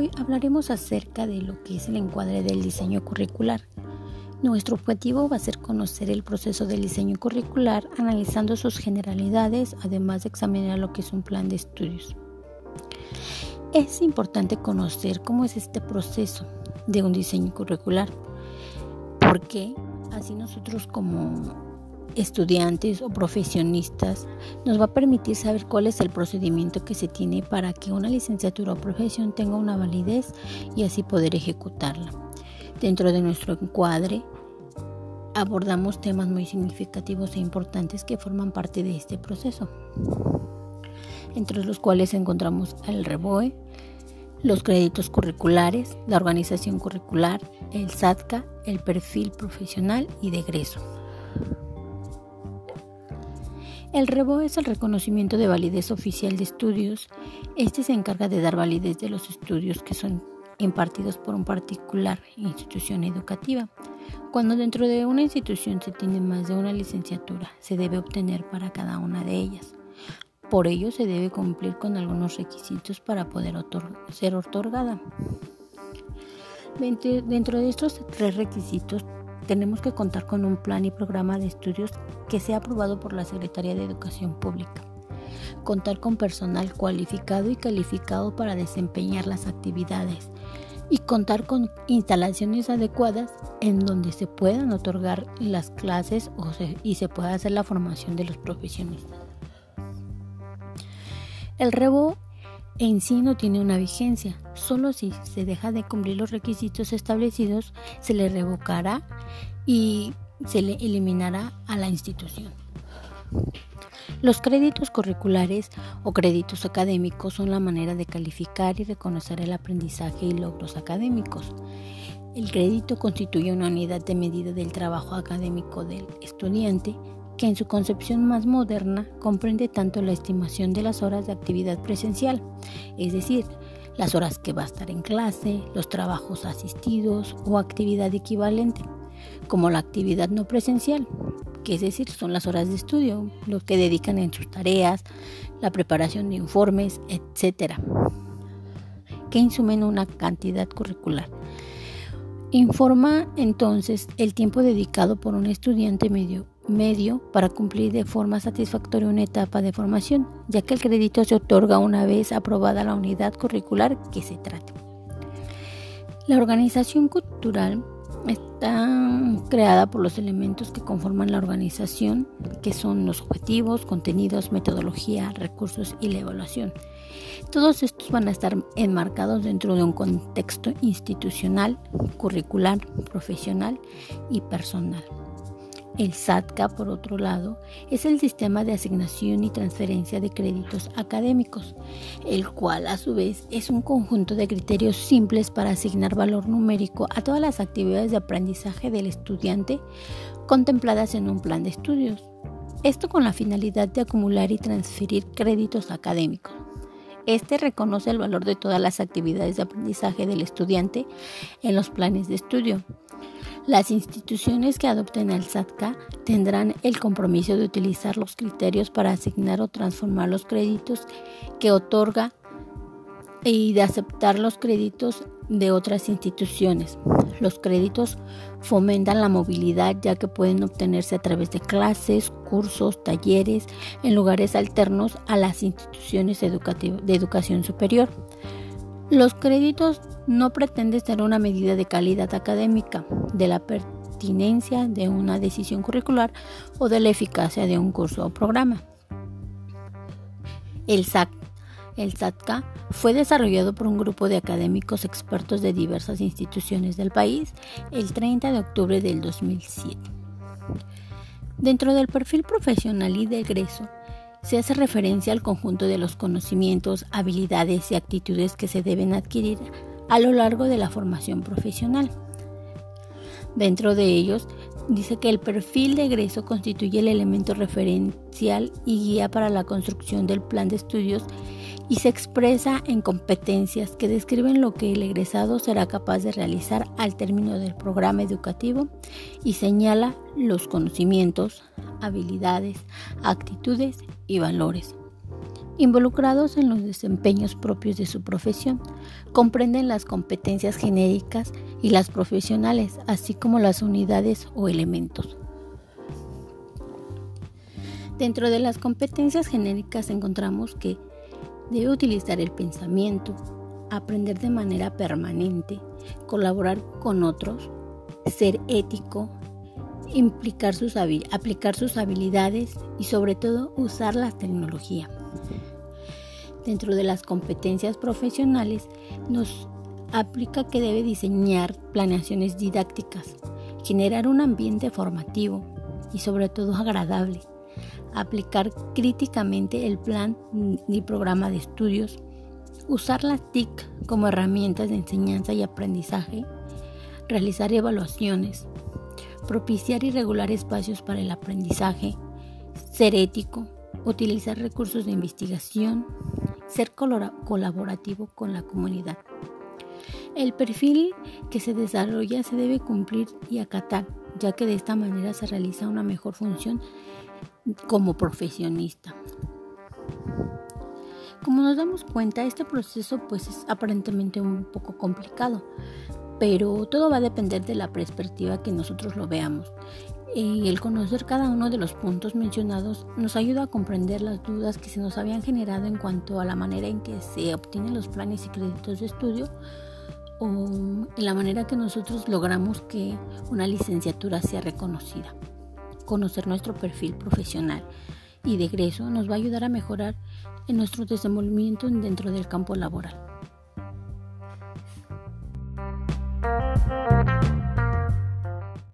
Hoy hablaremos acerca de lo que es el encuadre del diseño curricular. Nuestro objetivo va a ser conocer el proceso del diseño curricular analizando sus generalidades, además de examinar lo que es un plan de estudios. Es importante conocer cómo es este proceso de un diseño curricular, porque así nosotros como estudiantes o profesionistas nos va a permitir saber cuál es el procedimiento que se tiene para que una licenciatura o profesión tenga una validez y así poder ejecutarla. Dentro de nuestro encuadre abordamos temas muy significativos e importantes que forman parte de este proceso, entre los cuales encontramos el REBOE, los créditos curriculares, la organización curricular, el SATCA, el perfil profesional y de egreso. El REBO es el reconocimiento de validez oficial de estudios. Este se encarga de dar validez de los estudios que son impartidos por un particular institución educativa. Cuando dentro de una institución se tiene más de una licenciatura, se debe obtener para cada una de ellas. Por ello se debe cumplir con algunos requisitos para poder ser otorgada. Dentro de estos tres requisitos tenemos que contar con un plan y programa de estudios que sea aprobado por la Secretaría de Educación Pública. Contar con personal cualificado y calificado para desempeñar las actividades y contar con instalaciones adecuadas en donde se puedan otorgar las clases y se pueda hacer la formación de los profesionistas. El REBO en sí no tiene una vigencia, solo si se deja de cumplir los requisitos establecidos se le revocará y se le eliminará a la institución. Los créditos curriculares o créditos académicos son la manera de calificar y reconocer el aprendizaje y logros académicos. El crédito constituye una unidad de medida del trabajo académico del estudiante que en su concepción más moderna comprende tanto la estimación de las horas de actividad presencial, es decir, las horas que va a estar en clase, los trabajos asistidos o actividad equivalente, como la actividad no presencial, que es decir, son las horas de estudio, lo que dedican en sus tareas, la preparación de informes, etc., que insumen una cantidad curricular. Informa entonces el tiempo dedicado por un estudiante medio medio para cumplir de forma satisfactoria una etapa de formación, ya que el crédito se otorga una vez aprobada la unidad curricular que se trate. La organización cultural está creada por los elementos que conforman la organización, que son los objetivos, contenidos, metodología, recursos y la evaluación. Todos estos van a estar enmarcados dentro de un contexto institucional, curricular, profesional y personal. El SATCA, por otro lado, es el sistema de asignación y transferencia de créditos académicos, el cual a su vez es un conjunto de criterios simples para asignar valor numérico a todas las actividades de aprendizaje del estudiante contempladas en un plan de estudios. Esto con la finalidad de acumular y transferir créditos académicos. Este reconoce el valor de todas las actividades de aprendizaje del estudiante en los planes de estudio las instituciones que adopten el SATCA tendrán el compromiso de utilizar los criterios para asignar o transformar los créditos que otorga y de aceptar los créditos de otras instituciones. Los créditos fomentan la movilidad ya que pueden obtenerse a través de clases, cursos, talleres en lugares alternos a las instituciones de educación superior. Los créditos no pretenden ser una medida de calidad académica, de la pertinencia de una decisión curricular o de la eficacia de un curso o programa. El SATCA fue desarrollado por un grupo de académicos expertos de diversas instituciones del país el 30 de octubre del 2007. Dentro del perfil profesional y de egreso, se hace referencia al conjunto de los conocimientos, habilidades y actitudes que se deben adquirir a lo largo de la formación profesional. Dentro de ellos, dice que el perfil de egreso constituye el elemento referencial y guía para la construcción del plan de estudios y se expresa en competencias que describen lo que el egresado será capaz de realizar al término del programa educativo y señala los conocimientos, habilidades, actitudes y valores. involucrados en los desempeños propios de su profesión. Comprenden las competencias genéricas y las profesionales, así como las unidades o elementos. Dentro de las competencias genéricas encontramos que debe utilizar el pensamiento, aprender de manera permanente, colaborar con otros, ser ético, implicar sus aplicar sus habilidades y sobre todo usar la tecnología. Dentro de las competencias profesionales nos aplica que debe diseñar planeaciones didácticas, generar un ambiente formativo y sobre todo agradable, aplicar críticamente el plan y programa de estudios, usar las TIC como herramientas de enseñanza y aprendizaje, realizar evaluaciones, propiciar y regular espacios para el aprendizaje, ser ético, utilizar recursos de investigación, ser colaborativo con la comunidad. El perfil que se desarrolla se debe cumplir y acatar, ya que de esta manera se realiza una mejor función como profesionista. Como nos damos cuenta, este proceso pues es aparentemente un poco complicado, pero todo va a depender de la perspectiva que nosotros lo veamos. El conocer cada uno de los puntos mencionados nos ayuda a comprender las dudas que se nos habían generado en cuanto a la manera en que se obtienen los planes y créditos de estudio o en la manera que nosotros logramos que una licenciatura sea reconocida. Conocer nuestro perfil profesional y de egreso nos va a ayudar a mejorar en nuestro desenvolvimiento dentro del campo laboral.